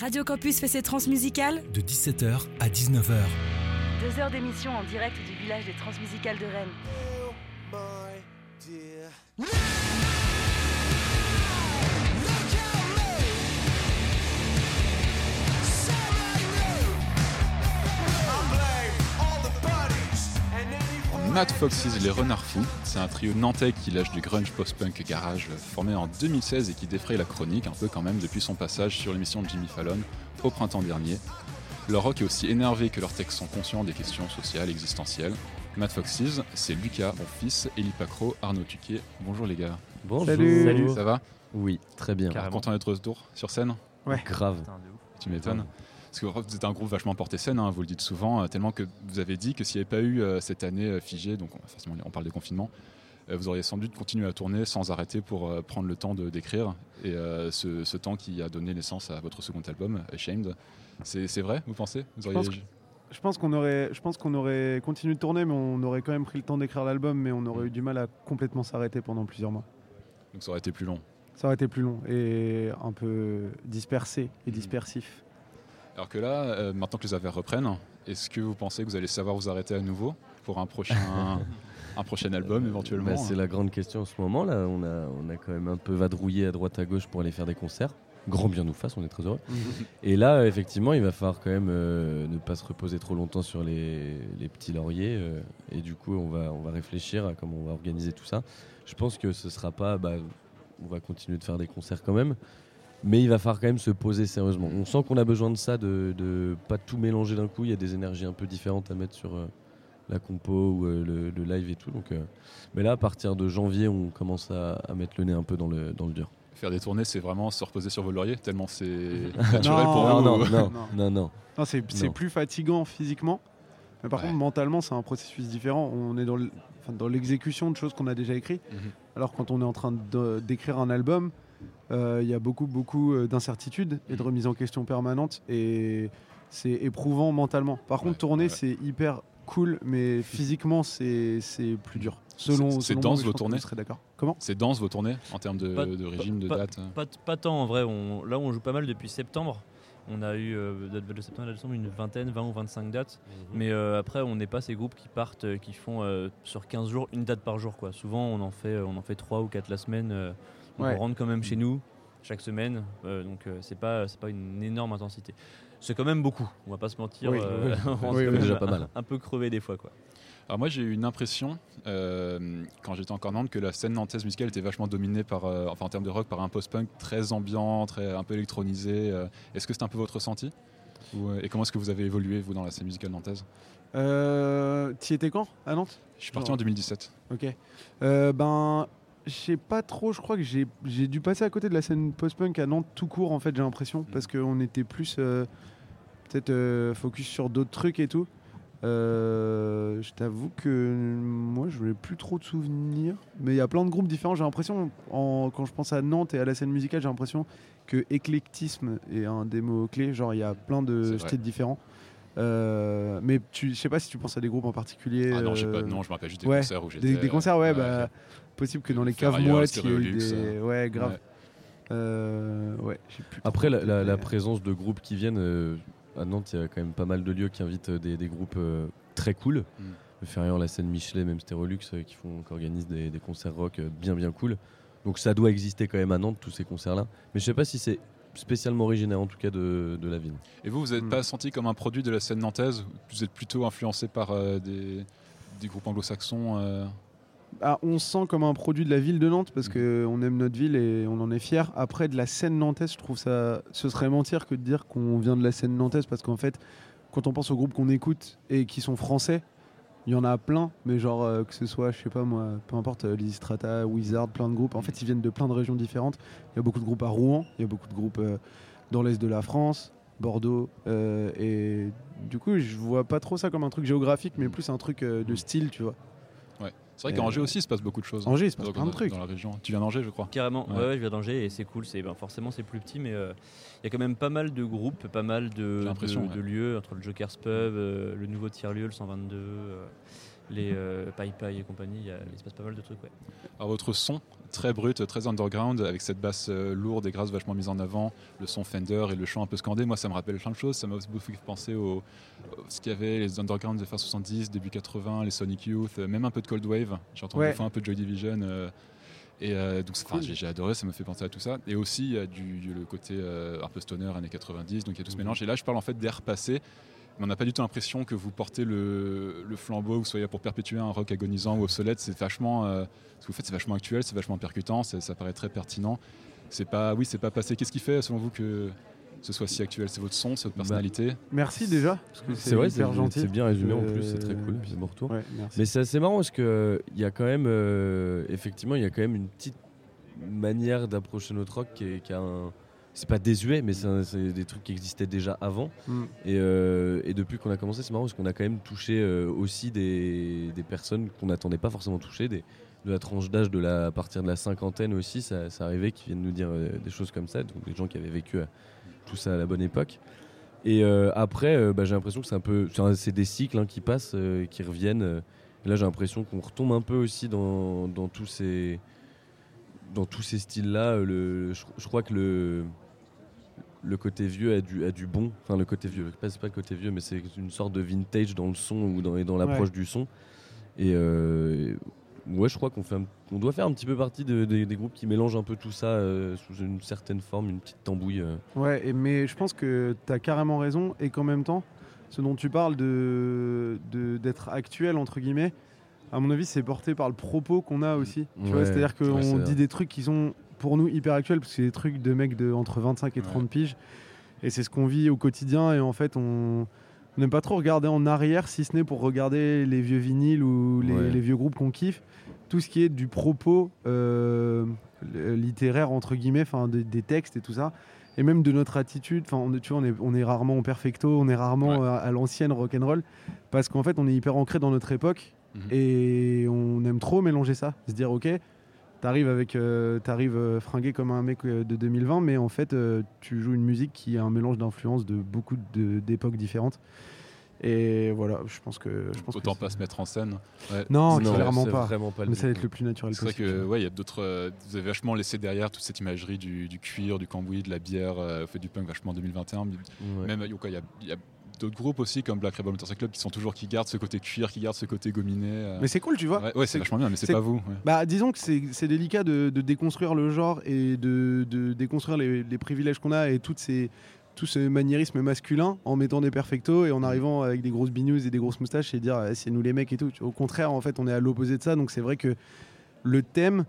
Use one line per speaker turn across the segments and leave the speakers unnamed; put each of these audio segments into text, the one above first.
Radio Campus fait ses transmusicales
de 17h à 19h.
Deux heures d'émission en direct du village des transmusicales de Rennes.
Mad Foxes, les Renards Fous, c'est un trio nantais qui lâche du grunge post-punk garage formé en 2016 et qui défraye la chronique un peu quand même depuis son passage sur l'émission de Jimmy Fallon au printemps dernier. Leur rock est aussi énervé que leurs textes sont conscients des questions sociales, existentielles. Mad Foxes, c'est Lucas, mon fils, Elie Pacro, Arnaud Tuquier. Bonjour les gars.
Bonjour.
Salut.
Ça va?
Oui, très bien.
Content d'être de retour sur scène?
Ouais.
Grave.
Tu m'étonnes. Parce que vous êtes un groupe vachement porté scène, hein, vous le dites souvent, euh, tellement que vous avez dit que s'il n'y avait pas eu euh, cette année euh, figée, donc on, forcément on parle des confinements, euh, vous auriez sans doute continué à tourner sans arrêter pour prendre le temps de d'écrire. Et euh, ce, ce temps qui a donné naissance à votre second album, Ashamed, c'est vrai, vous pensez? Vous auriez...
Je pense qu'on aurait, je pense qu'on aurait continué de tourner, mais on aurait quand même pris le temps d'écrire l'album, mais on aurait eu du mal à complètement s'arrêter pendant plusieurs mois.
Donc ça aurait été plus long.
Ça aurait été plus long et un peu dispersé et dispersif.
Alors que là, euh, maintenant que les affaires reprennent, est-ce que vous pensez que vous allez savoir vous arrêter à nouveau pour un prochain, un prochain album éventuellement
Bah, c'est la grande question en ce moment là. On a, on a quand même un peu vadrouillé à droite à gauche pour aller faire des concerts. Grand bien nous fasse, on est très heureux. Et là, effectivement, il va falloir quand même euh, ne pas se reposer trop longtemps sur les, les petits lauriers. euh, et du coup, on va, on va réfléchir à comment on va organiser tout ça. Je pense que ce sera pas. bah, on va continuer de faire des concerts quand même. Mais il va falloir quand même se poser sérieusement. On sent qu'on a besoin de ça, de, de pas tout mélanger d'un coup. Il y a des énergies un peu différentes à mettre sur euh, la compo ou euh, le, le live et tout. Donc, euh, mais là, à partir de janvier, on commence à, à mettre le nez un peu dans le, dans le dur.
Faire des tournées, c'est vraiment se reposer sur vos lauriers, tellement c'est naturel pour
Non,
vous.
non, non, non,
Non.
non, non.
Non, c'est plus fatigant physiquement, mais par
Ouais.
contre mentalement, c'est un processus différent. On est dans l'exécution de choses qu'on a déjà écrites.
Mhm.
Alors quand on est en train d'écrire un album, il y a beaucoup, beaucoup euh, d'incertitudes et de remise en question permanente et c'est éprouvant mentalement. Par contre,
Ouais,
tourner,
ouais.
c'est hyper cool, mais physiquement, c'est c'est plus dur. Selon,
C'est- dense,
mais
vos tournées
d'accord. Comment?
C'est dense vos tournées en termes de,
Pas-
de régime, de date?
Pas, pas tant en vrai. On, là, on joue pas mal depuis septembre. On a eu euh, de, septembre à décembre une vingtaine, 20 ou 25 dates. Mais euh, après, on n'est pas ces groupes qui partent, euh, qui font euh, sur 15 jours une date par jour. Quoi. Souvent, on en fait, euh, on en fait 3 ou 4 la semaine.
Ouais.
On rentre quand même chez nous chaque semaine. euh, donc, euh, c'est pas, c'est pas une énorme intensité. C'est quand même beaucoup. On va pas se mentir.
Oui,
euh,
oui.
on
Oui,
déjà
un-
pas mal.
Un peu crevé des fois. Quoi.
Alors moi j'ai eu une impression euh, quand j'étais encore Nantes que la scène nantaise musicale était vachement dominée par, euh, enfin en termes de rock, par un post-punk très ambiant, très un peu électronisé. euh. Est-ce que c'est un peu votre ressenti? Ou, euh, Et comment est-ce que vous avez évolué vous dans la scène musicale nantaise?
Euh, T'y étais quand à Nantes?
Je suis parti
Genre.
en 2017.
Ok. Euh, ben, je sais pas trop. Je crois que j'ai j'ai dû passer à côté de la scène post-punk à Nantes tout court, en fait, j'ai l'impression. Parce qu'on était plus euh, peut-être euh, focus sur d'autres trucs et tout. Euh, je t'avoue que moi, je n'ai plus trop de souvenirs. Mais il y a plein de groupes différents. J'ai l'impression, en- quand je pense à Nantes et à la scène musicale, j'ai l'impression que éclectisme est un des mots clés. Genre, il y a plein de styles différents. Euh, mais tu, je sais pas si tu penses à des groupes en particulier.
Ah non, j'ai pas,
euh,
non, je me rappelle juste des
ouais,
concerts où j'étais.
des, des concerts, ouais,
euh,
bah, possible que dans les caves moites, il y ait des. Ouais, grave.
Ouais.
Euh, plus
Après, la, la-
de-
la présence de groupes qui viennent, euh, à Nantes, il y a quand même pas mal de lieux qui invitent des, des groupes euh, très cool.
Mm.
Le Ferrier, la scène Michelet, même Stérolux, euh, qui, font, qui organisent des, des concerts rock euh, bien bien cool. Donc ça doit exister quand même à Nantes, tous ces concerts-là. Mais je sais pas si c'est spécialement originaire, en tout cas, de, de la ville.
Et vous, vous n'êtes
Hmm.
pas senti comme un produit de la scène nantaise Vous êtes plutôt influencé par euh, des, des groupes anglo-saxons euh,
Ah, on se sent comme un produit de la ville de Nantes parce
Mhm.
qu'on aime notre ville et on en est fier. Après, de la scène nantaise, je trouve ça. Ce serait mentir que de dire qu'on vient de la scène nantaise parce qu'en fait, quand on pense aux groupes qu'on écoute et qui sont français, il y en a plein, mais genre euh, que ce soit, je sais pas moi, peu importe, euh, Lizzy Strata, Wizard, plein de groupes. En fait, ils viennent de plein de régions différentes. Il y a beaucoup de groupes à Rouen, il y a beaucoup de groupes euh, dans l'est de la France, Bordeaux, euh, et du coup, je vois pas trop ça comme un truc géographique, mais plus un truc de style, tu vois.
C'est vrai
Euh,
qu'à Angers aussi, il se passe beaucoup de choses.
Angers, il se passe
Dans-
plein de
dans-
trucs.
Dans la région. Tu viens d'Angers, je crois.
Carrément,
Ouais.
ouais, ouais, je viens d'Angers et c'est cool. C'est ben, forcément c'est plus petit, mais euh, il y a quand même pas mal de groupes, pas mal de,
J'ai l'impression,
de,
ouais.
de lieux entre le Joker's Pub, euh, le nouveau tiers lieu, le 122. Les euh, Pai Pai et compagnie, il, y a- il se passe pas mal de trucs. Ouais.
Alors votre son, très brut, très underground, avec cette basse euh, lourde et grasse vachement mise en avant, le son Fender et le chant un peu scandé, moi ça me rappelle plein de choses, ça m'a aussi beaucoup fait penser au, au- ce qu'il y avait, les underground de fin 70, début 80, les Sonic Youth, euh, même un peu de Cold Wave, j'ai entendu
Ouais.
des fois un peu de Joy Division. euh, et euh, donc,
Cool.
j'ai adoré, ça me fait penser à tout ça. Et aussi, il y a du, le côté euh, un peu stoner, années 90, donc il y a tout ce
Mhm.
mélange. Et là, je parle en fait d'air passé, on n'a pas du tout l'impression que vous portez le, le flambeau, que vous soyez là pour perpétuer un rock agonisant ou obsolète. C'est vachement, euh, ce que vous faites, c'est vachement actuel, c'est vachement percutant, ça paraît très pertinent. C'est pas, oui, c'est pas passé. Qu'est-ce qui fait, selon vous, que ce soit si actuel? C'est votre son, c'est votre
Bah,
personnalité?
Merci déjà. parce que
C'est vrai, c'est
gentil.
c'est bien résumé en
Euh,
plus, c'est très cool. C'est bon retour.
Ouais.
Mais c'est assez marrant parce que il y a quand même, euh, effectivement, il y a quand même une petite manière d'approcher notre rock qui, est- qui a un. C'est pas désuet, mais c'est des trucs qui existaient déjà avant.
Mm.
Et, euh, et depuis qu'on a commencé, c'est marrant parce qu'on a quand même touché euh, aussi des, des personnes qu'on n'attendait pas forcément toucher, des, de la tranche d'âge de la, à partir de la cinquantaine aussi, ça, ça arrivait qui viennent nous dire euh, des choses comme ça, donc des gens qui avaient vécu tout ça à la bonne époque. Et après, bah, j'ai l'impression que c'est un peu, c'est des cycles hein, qui passent, qui reviennent. Et là, j'ai l'impression qu'on retombe un peu aussi dans, dans tous ces, dans tous ces styles-là. le- Je, je crois que le, le côté vieux a du, a du bon. Enfin, le côté vieux, c'est pas le côté vieux, mais c'est une sorte de vintage dans le son ou dans, et dans l'approche
Ouais.
du son. Et euh, ouais, je crois qu'on fait, un- on doit faire un petit peu partie de- des- des groupes qui mélangent un peu tout ça euh, sous une certaine forme, une petite tambouille. euh.
Ouais, et- mais je pense que tu as carrément raison et qu'en même temps, ce dont tu parles de d'être actuel, entre guillemets, à mon avis, c'est porté par le propos qu'on a aussi. Tu vois, c'est-à-dire qu'on dit des trucs qui sont pour nous hyper actuels, parce que c'est des trucs de mecs de entre 25 et 30 piges. Et c'est ce qu'on vit au quotidien. Et en fait, on n'aime pas trop regarder en arrière, si ce n'est pour regarder les vieux vinyles ou les,
Ouais.
les vieux groupes qu'on kiffe. Tout ce qui est du propos euh, littéraire, entre guillemets, enfin des, des textes et tout ça. Et même de notre attitude, enfin, on, est- tu vois, on est, on est rarement en perfecto, on est rarement
Ouais.
à, à l'ancienne rock'n'roll, parce qu'en fait, on est hyper ancré dans notre époque
Mhm.
et on aime trop mélanger ça. Se dire, ok, t'arrives avec, euh, t'arrives euh, fringué comme un mec euh, de 2020, mais en fait, euh, tu joues une musique qui est un mélange d'influences de beaucoup de- d'époques différentes. Et voilà, je pense que. Je pense
Autant
que
pas se mettre en scène. Ouais.
Non,
Non,
clairement
c'est
pas.
Vraiment pas
Mais ça va être le plus naturel
C'est vrai
possible.
que ouais, il y a d'autres. euh, vous avez vachement laissé derrière toute cette imagerie du, du cuir, du cambouis, de la bière, euh, fait du punk vachement en 2021. mais
Ouais.
Même quoi, il y a, il y a d'autres groupes aussi comme Black Rebel Motorcycle Club qui sont toujours qui gardent ce côté cuir, qui gardent ce côté gominé. euh.
Mais c'est cool, tu vois.
ouais, ouais, c'est vachement bien, mais c'est pas vous. ouais.
Bah, disons que c'est délicat de, de déconstruire le genre et de, de déconstruire les, les privilèges qu'on a et toutes ces, tout ce maniérisme masculin en mettant des perfectos et en arrivant avec des grosses bigneuse et des grosses moustaches et dire eh, c'est nous les mecs et tout. Au contraire, en fait, on est à l'opposé de ça. Donc c'est vrai que le thème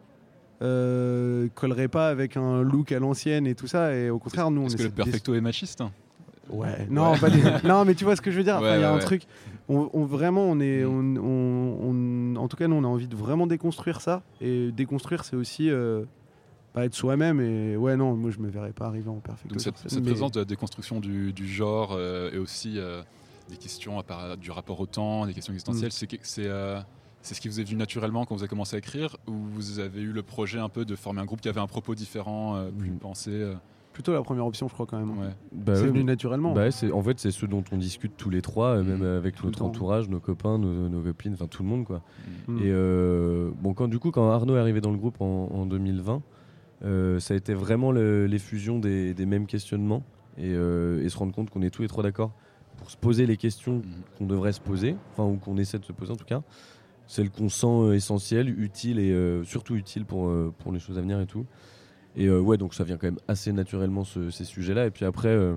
euh, collerait pas avec un look à l'ancienne et tout ça. Et au contraire, nous, on
Est-ce que le
de
perfecto est machiste
Ouais, non,
Ouais.
pas des- non, mais tu vois ce que je veux dire. Il
Ouais,
y a
ouais,
un truc. On, on- vraiment, on est, on,
Mm.
on- en tout cas, nous, on a envie de vraiment déconstruire ça. Et déconstruire, c'est aussi euh, pas être soi-même. Et ouais, non, moi, je me verrais pas arriver en perfecto.
Donc cette,
scène,
cette
mais-
présence de la déconstruction du, du genre euh, et aussi euh, des questions à part- du rapport au temps, des questions existentielles, c'est que- c'est c'est ce qui vous est venu naturellement quand vous avez commencé à écrire ou vous avez eu le projet un peu de former un groupe qui avait un propos différent, plus
Mm.
pensé
Plutôt la première option, je crois quand même.
ouais.
Bah
c'est
ouais,
venu naturellement.
Bah ouais, en fait, c'est ce dont on discute tous les trois, euh, même
Mm.
avec
Tout
notre entourage, nos copains, nos, nos copines, enfin tout le monde quoi.
Mm.
Mm.
Et euh, bon, quand du coup, quand Arnaud est arrivé dans le groupe en, en 2020, euh, ça a été vraiment le- l'effusion des, des mêmes questionnements et, euh, et se rendre compte qu'on est tous les trois d'accord pour se poser les questions qu'on devrait se poser, enfin ou qu'on essaie de se poser en tout cas. Celles qu'on sent essentielles, utiles et euh, surtout utiles pour, euh, pour les choses à venir et tout. Et euh, ouais, donc ça vient quand même assez naturellement ce- ces sujets-là. Et puis après, euh,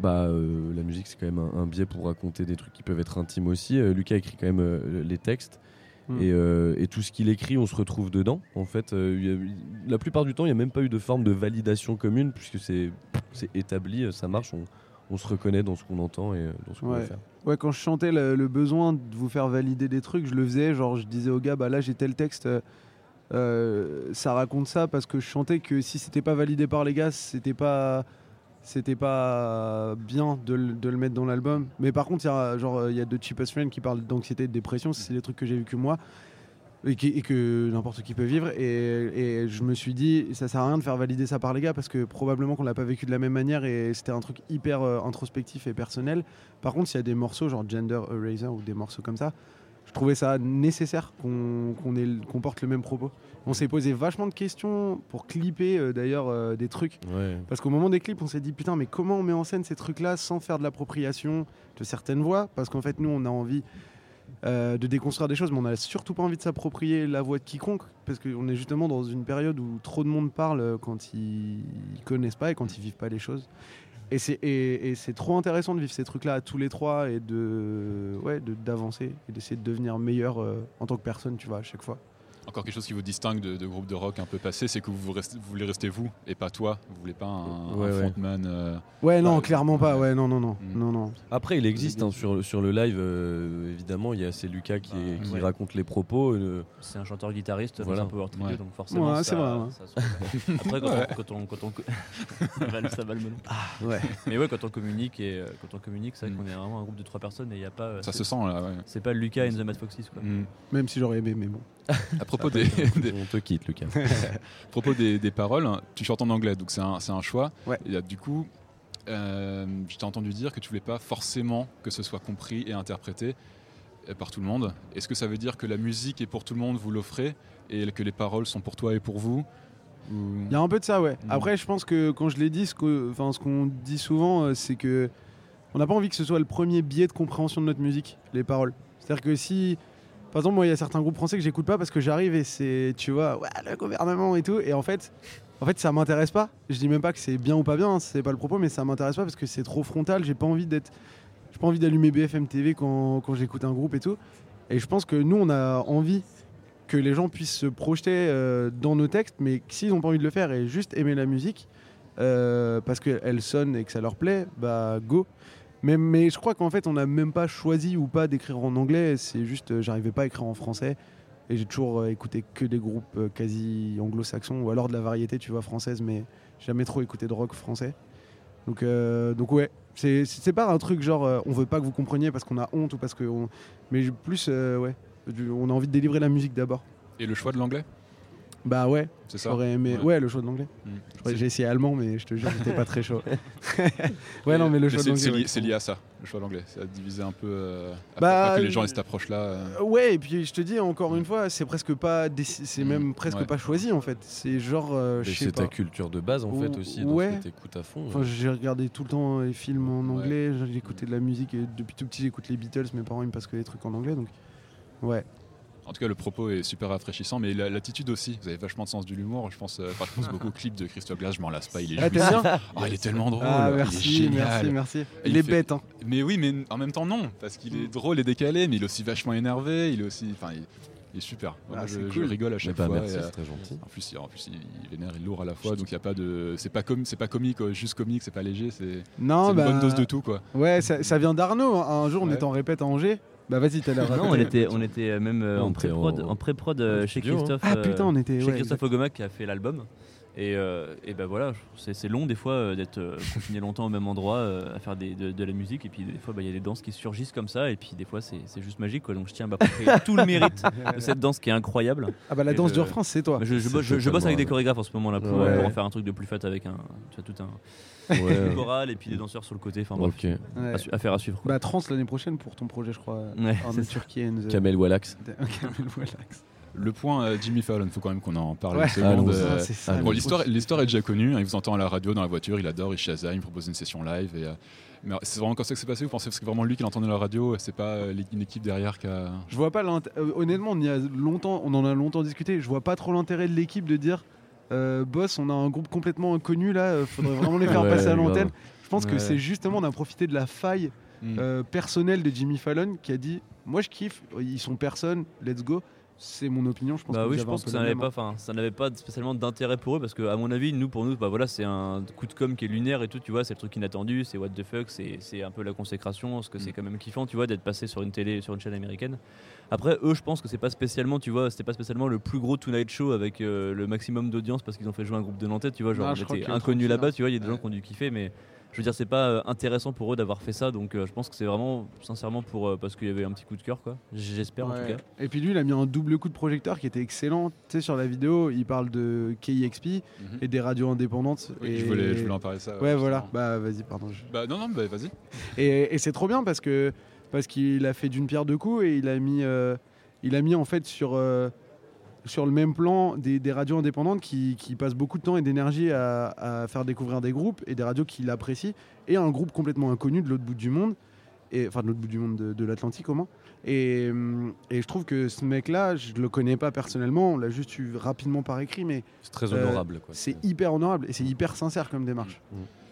bah, euh, la musique c'est quand même un, un biais pour raconter des trucs qui peuvent être intimes aussi. Lucas écrit quand même les textes.
Mm.
Et, et tout ce qu'il écrit, on se retrouve dedans. En fait, il y a- la plupart du temps, il n'y a même pas eu de forme de validation commune, puisque c'est établi, ça marche, on, on se reconnaît dans ce qu'on entend et dans ce qu'on
Ouais.
va faire.
Ouais, quand je chantais le, le besoin de vous faire valider des trucs, je le faisais. Genre, je disais au gars, bah là, j'ai tel texte, ça raconte ça parce que je chantais que si c'était pas validé par les gars, c'était pas. C'était pas bien de, le- mettre dans l'album. Mais par contre, il y a, de Cheapest Friend qui parlent d'anxiété et de dépression. C'est des trucs que j'ai vécu moi et, que n'importe qui peut vivre. Et, et je me suis dit, ça sert à rien de faire valider ça par les gars parce que probablement qu'on l'a pas vécu de la même manière et c'était un truc hyper euh, introspectif et personnel. Par contre, s'il y a des morceaux genre Gender Eraser ou des morceaux comme ça, je trouvais ça nécessaire qu'on porte le même propos? On s'est posé vachement de questions pour clipper euh, d'ailleurs euh, des trucs.
Ouais.
Parce qu'au moment des clips, on s'est dit putain, mais comment on met en scène ces trucs-là sans faire de l'appropriation de certaines voix? Parce qu'en fait, nous, on a envie euh, de déconstruire des choses, mais on a surtout pas envie de s'approprier la voix de quiconque. Parce qu'on est justement dans une période où trop de monde parle quand ils, ils connaissent pas et quand ils vivent pas les choses. Et c'est trop intéressant de vivre ces trucs-là tous les trois et de- d'avancer et d'essayer de devenir meilleur euh, en tant que personne, tu vois, à chaque fois.
Encore quelque chose qui vous distingue de, de groupes de rock un peu passés, c'est que vous, restez- vous voulez rester vous et pas toi. Vous voulez pas un,
Ouais,
un
ouais.
frontman. euh,
Ouais, non,
Bah,
clairement pas. Ouais, non, non, non,
Mm.
non, non.
Après, il existe hein, sur, sur le live, euh, évidemment, il y a c'est Lucas qui, est-
Ah,
qui
ouais.
raconte les propos. euh,
C'est un chanteur-guitariste,
Voilà.
c'est un power trio,
Ouais.
donc forcément.
Ouais, c'est vrai,
ça Après, quand, on, quand on. Quand on... ça, va, ça va le melon.
Ouais.
Mais ouais, quand on communique, et, quand on communique, c'est vrai
Mm.
qu'on est vraiment un groupe de trois personnes et il n'y a pas.
Ça se sent là, ouais.
C'est pas Lucas and the Mad Foxes quoi.
Mm.
Même si j'aurais aimé, mais bon.
propos des, des-
On te quitte, Lucas.
à propos des, des paroles, tu chantes en anglais, donc c'est un, c'est un choix.
Ouais.
Et, euh, du coup, euh, je t'ai entendu dire que tu voulais pas forcément que ce soit compris et interprété euh, par tout le monde. Est-ce que ça veut dire que la musique est pour tout le monde, vous l'offrez, et que les paroles sont pour toi et pour vous Ou-
Il y a un peu de ça, ouais.
Mm.
Après, je pense que quand je l'ai dit, ce qu'on dit souvent, euh, c'est que on n'a pas envie que ce soit le premier biais de compréhension de notre musique, les paroles. C'est-à-dire que si, par exemple, moi, il y a certains groupes français que j'écoute pas parce que j'arrive et c'est, tu vois, ouais, le gouvernement et tout, et en fait, en fait, ça m'intéresse pas. Je dis même pas que c'est bien ou pas bien, hein, c'est pas le propos, mais ça m'intéresse pas parce que c'est trop frontal. J'ai pas envie d'être, j'ai pas envie d'allumer BFM TV quand, j'écoute un groupe et tout. Et je pense que nous, on a envie que les gens puissent se projeter euh, dans nos textes, mais s'ils n'ont pas envie de le faire et juste aimer la musique, euh, parce qu'elle sonne et que ça leur plaît, bah go. Mais, je crois qu'en fait, on n'a même pas choisi ou pas d'écrire en anglais, c'est juste, euh, j'arrivais pas à écrire en français. Et j'ai toujours euh, écouté que des groupes euh, quasi anglo-saxons, ou alors de la variété, tu vois, française, mais jamais trop écouté de rock français. Donc, ouais, c'est pas un truc genre on veut pas que vous compreniez parce qu'on a honte ou parce que. on- Mais plus, ouais, on a envie de délivrer la musique d'abord.
Et le choix de l'anglais?
Bah ouais,
C'est ça
j'aurais aimé.
Ouais.
Ouais, le choix de l'anglais.
Mm.
J'ai essayé allemand, mais je te jure, j'étais pas très chaud. ouais, non, mais le choix de
c'est-
l'anglais.
c'est lié, c'est lié à ça, le choix de l'anglais. C'est à diviser un peu. euh, à
Bah,
que les gens
euh,
aient cette approche-là. euh.
Euh, Ouais, et puis je te dis encore une fois, c'est presque pas, déci- c'est
Mm.
même presque
Ouais.
pas choisi en fait. C'est genre, euh,
Mais
je sais
c'est
pas.
ta culture de base, en fait, aussi, dans
ouais.
ce que t'écoutes à fond.
Enfin, j'ai regardé tout le temps les films en
Ouais.
anglais, j'ai écouté de la musique et depuis tout petit j'écoute les Beatles, mes parents ils me passent que des trucs en anglais donc ouais.
En tout cas, le propos est super rafraîchissant, mais la- l'attitude aussi. Vous avez vachement de sens de l'humour. Je pense, euh, enfin, je pense beaucoup au clip de Christophe Glass. Je m'en lasse pas. Il est
Ah, bien
Oh, il est tellement drôle.
Ah
il est
merci,
génial.
merci, merci.
Et
Il,
il
est
fait-
bête hein.
Mais oui, mais en même temps non, parce qu'il est drôle et décalé, mais il est aussi vachement énervé. Il est aussi, enfin, il, il est super. Moi,
Ah,
je,
c'est
rigole à chaque
bah,
fois.
merci,
et, euh,
c'est très gentil.
en plus, il, en plus, il, vénère, il est lourd à la fois, donc il y a pas de, c'est pas c'est pas comique, euh, juste comique, c'est pas léger, c'est, c'est
Non
une
bah
bonne dose de tout quoi.
ouais, ça, ça vient d'Arnaud. hein. Un jour on
Ouais.
était en répète à Angers. Bah vas-y, t'as l'air.
Non, on était, on était euh, même euh,
Non,
en pré-prod,
en-
en pré-prod euh, chez
studio, hein.
Christophe.
Ah
euh,
putain, on était.
chez
ouais,
Christophe
exact.
Ogomac qui a fait l'album. Et, euh, et ben voilà, c'est long des fois euh, d'être euh, confiné longtemps au même endroit euh, à faire des- de, de la musique. Et puis des fois, bah, il y a des danses qui surgissent comme ça. Et puis des fois, c'est juste magique. Quoi. Donc je tiens à m'approprier tout le mérite de cette danse qui est incroyable.
Ah bah la
Et
danse
le-
du refrain c'est toi.
Je, bosse, je- je bosse avec des chorégraphes en ce moment là pour,
Ouais.
pour en faire un truc de plus fat avec un, tu vois, tout un
Ouais.
choral et puis des danseurs sur le côté. Enfin bref,
ok.
Ouais.
à, à faire à suivre. quoi.
Bah trans l'année prochaine pour ton projet je crois.
Ouais,
En and the-
Kamel Wallax.
Kamel Wallax.
Le point euh, Jimmy Fallon, faut quand même qu'on en parle
Ouais.
une seconde. Euh,
Ah, ça.
Bon, l'histoire, l'histoire est déjà connue. hein, il vous entend à la radio, dans la voiture, il adore, il Shazam, il propose une session live. Et, euh, mais c'est vraiment comme ça que c'est passé. Vous pensez que c'est vraiment lui qui l'entendait à la radio C'est pas euh, une équipe derrière qui a.
Je vois pas euh, honnêtement, on y a longtemps, on en a longtemps discuté. Je vois pas trop l'intérêt de l'équipe de dire, euh, boss, on a un groupe complètement inconnu là, euh, faudrait vraiment les faire
Ouais,
passer à
grave.
l'antenne. Je pense que c'est justement, on a profité de la faille euh, personnelle de Jimmy Fallon qui a dit, moi je kiffe, ils sont personne, let's go. C'est mon opinion, je pense.
Bah
que
oui, je pense
un
que
peu
ça n'avait pas,
hein.
enfin, ça n'avait pas spécialement d'intérêt pour eux parce que à mon avis, nous pour nous, bah voilà, c'est un coup de com qui est lunaire et tout, tu vois, c'est le truc inattendu, c'est what the fuck, c'est un peu la consécration, parce que c'est
Mm.
quand même kiffant, tu vois, d'être passé sur une télé, sur une chaîne américaine. Après, eux, je pense que c'est pas spécialement, tu vois, c'était pas spécialement le plus gros Tonight Show avec euh, le maximum d'audience parce qu'ils ont fait jouer un groupe de Nantais, tu vois, genre
Ah,
inconnus
tranquille,
là-bas, tu vois, il y a des gens qui ont dû kiffer, mais je veux dire, c'est pas euh, intéressant pour eux d'avoir fait ça, donc euh, je pense que c'est vraiment, sincèrement, pour euh, parce qu'il y avait un petit coup de cœur, quoi. J'espère en tout cas.
Et puis lui, il a mis un double coup de projecteur qui était excellent. Tu sais, sur la vidéo, il parle de KIXP
Mhm.
et des radios indépendantes.
Oui,
et...
je, voulais, je voulais en parler ça.
Ouais,
justement.
voilà. Bah, vas-y, pardon. je-
Bah non, non, bah vas-y.
Et, et c'est trop bien parce que parce qu'il a fait d'une pierre deux coups et il a mis, euh, il a mis en fait sur, euh, sur le même plan des, des radios indépendantes qui, qui passent beaucoup de temps et d'énergie à, à faire découvrir des groupes et des radios qu'il apprécie et un groupe complètement inconnu de l'autre bout du monde, et, enfin de l'autre bout du monde de, de l'Atlantique au moins. Et, et je trouve que ce mec-là, je le connais pas personnellement, on l'a juste eu rapidement par écrit, mais
C'est très
Euh,
honorable. quoi.
c'est hyper honorable et c'est hyper sincère comme démarche.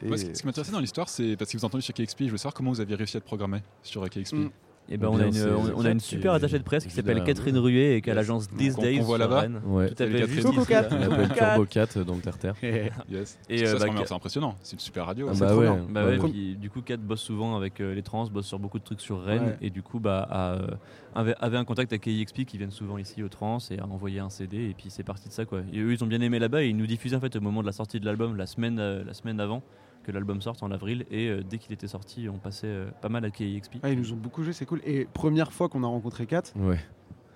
Et-
Moi, ce qui qui m'intéressait dans l'histoire, c'est parce que vous entendu sur KXP, je veux savoir comment vous aviez réussi à être programmé sur KXP.
Mm.
Et ben, on, a une, on, on a une super attachée de presse qui s'appelle. Catherine Ruet et qui a l'agence These Days
qu'on voit là-bas.
Tout à fait
Coucou, Cat.
là.
On l'appelle Turbo 4 dans le terre-terre.
Yes.
Et,
ça,
euh,
c'est
bah, Cat-
c'est impressionnant. C'est une super radio.
Ah bah ouais.
Bah
Ouais,
ouais,
ouais.
puis, du coup, Kat bosse souvent avec euh, les trans, bosse sur beaucoup de trucs sur Rennes,
Ouais.
et du coup, bah, a, euh, avait, avait un contact avec KIXP qui viennent souvent ici aux trans et a envoyé un CD, et puis c'est parti de ça quoi. Et eux, ils ont bien aimé là-bas, et ils nous diffusaient en fait au moment de la sortie de l'album, la semaine, euh, la semaine avant que l'album sorte en avril, et euh, dès qu'il était sorti, on passait euh, pas mal à KIXP.
Ah, ils nous ont beaucoup joué, c'est cool. Et première fois qu'on a rencontré Kat,
Ouais.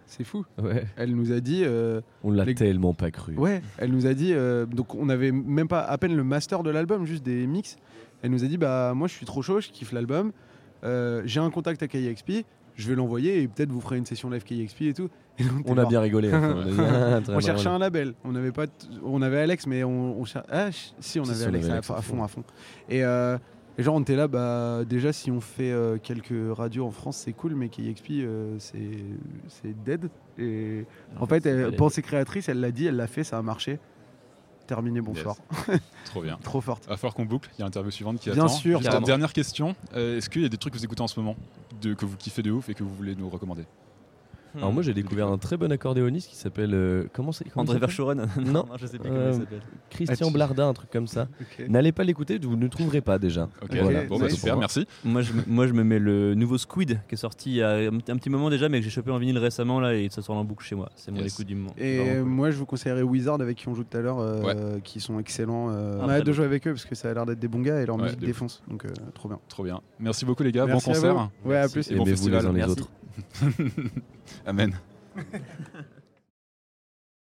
c'est fou.
Ouais.
Elle nous a dit, euh,
On l'a
Les-
tellement pas cru.
ouais, elle nous a dit, euh, donc on avait même pas à peine le master de l'album, juste des mix. Elle nous a dit, bah moi je suis trop chaud, je kiffe l'album, Euh, j'ai un contact à KXP, je vais l'envoyer et peut-être vous ferez une session live KXP et tout. Et
On a bien rigolé. enfin, on
cherchait un label. On avait pas, on avait Alex, mais on, on cher- ah, si on avait
si, on
Alex,
avait
à-
Alex
à,
à
fond, à fond. Et, euh, et genre on était là, bah déjà si on fait euh, quelques radios en France, c'est cool, mais KXP euh, c'est c'est dead. Et en fait,
c'est
elle, pensée créatrice, elle l'a dit, elle l'a fait, ça a marché. Terminé, bonsoir.
Trop bien.
Trop forte.
Il va falloir qu'on boucle. Il y a l'interview suivante qui
Bien
attend.
sûr,
Juste dernière question. Euh, Est-ce qu'il y a des trucs que vous écoutez en ce moment de, que vous kiffez de ouf et que vous voulez nous recommander?
Alors moi j'ai découvert un très bon accordéoniste qui s'appelle euh, comment c'est
André Verschoren
Non.
je sais plus
Euh,
comment il s'appelle.
Christian Blarda, un truc comme ça. N'allez pas l'écouter, vous ne trouverez pas déjà.
Ok,
Voilà.
bon bah super, merci.
Moi je, me- moi, je me mets le nouveau Squid qui est sorti il y a un, un petit moment déjà, mais que j'ai chopé en vinyle récemment là et ça sort en boucle chez moi. C'est mon
Yes.
écoute du moment.
Et
cool.
moi, je vous conseillerais Wizard avec qui on joue tout à l'heure, euh, qui sont excellents. euh,
Ah,
on a hâte de jouer avec eux parce que ça a l'air d'être des bons gars et leur
Ouais,
musique défonce. Donc, euh, trop bien.
Trop bien. Merci beaucoup les gars. Bon concert.
Ouais, à plus.
Et bon
les
festival.
uns les
Merci.
autres.
Amen.